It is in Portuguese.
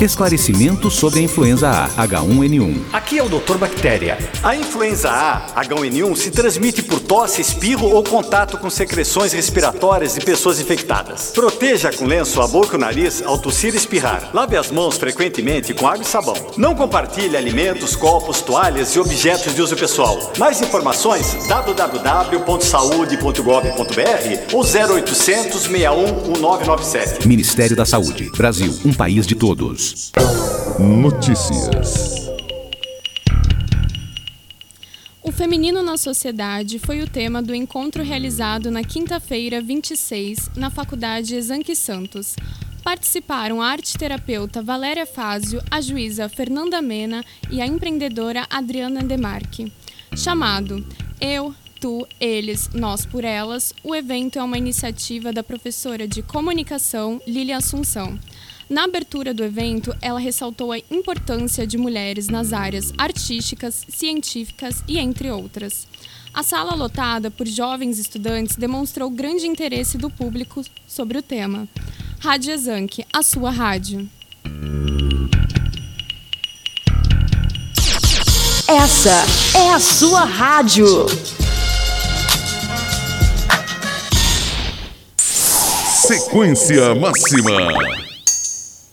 Esclarecimento sobre a influenza A, H1N1. Aqui é o Dr. Bactéria. A influenza A, H1N1, se transmite por tosse, espirro ou contato com secreções respiratórias de pessoas infectadas. Proteja com lenço a boca e o nariz ao tossir e espirrar. Lave as mãos frequentemente com água e sabão. Não compartilhe alimentos, copos, toalhas e objetos de uso pessoal. Mais informações www.saude.gov.br ou 0800 61 1997. Ministério da Saúde. Brasil, um país de todos. Notícias. O feminino na sociedade foi o tema do encontro realizado na quinta-feira, 26, na Faculdade Exanque Santos. Participaram a arte-terapeuta Valéria Fázio, a juíza Fernanda Mena e a empreendedora Adriana Demarque. Chamado Eu, Tu, Eles, Nós por Elas, o evento é uma iniciativa da professora de comunicação Lília Assunção. Na abertura do evento, ela ressaltou a importância de mulheres nas áreas artísticas, científicas e entre outras. A sala lotada por jovens estudantes demonstrou grande interesse do público sobre o tema. Rádio Exanque, a sua rádio. Essa é a sua rádio. Sequência máxima.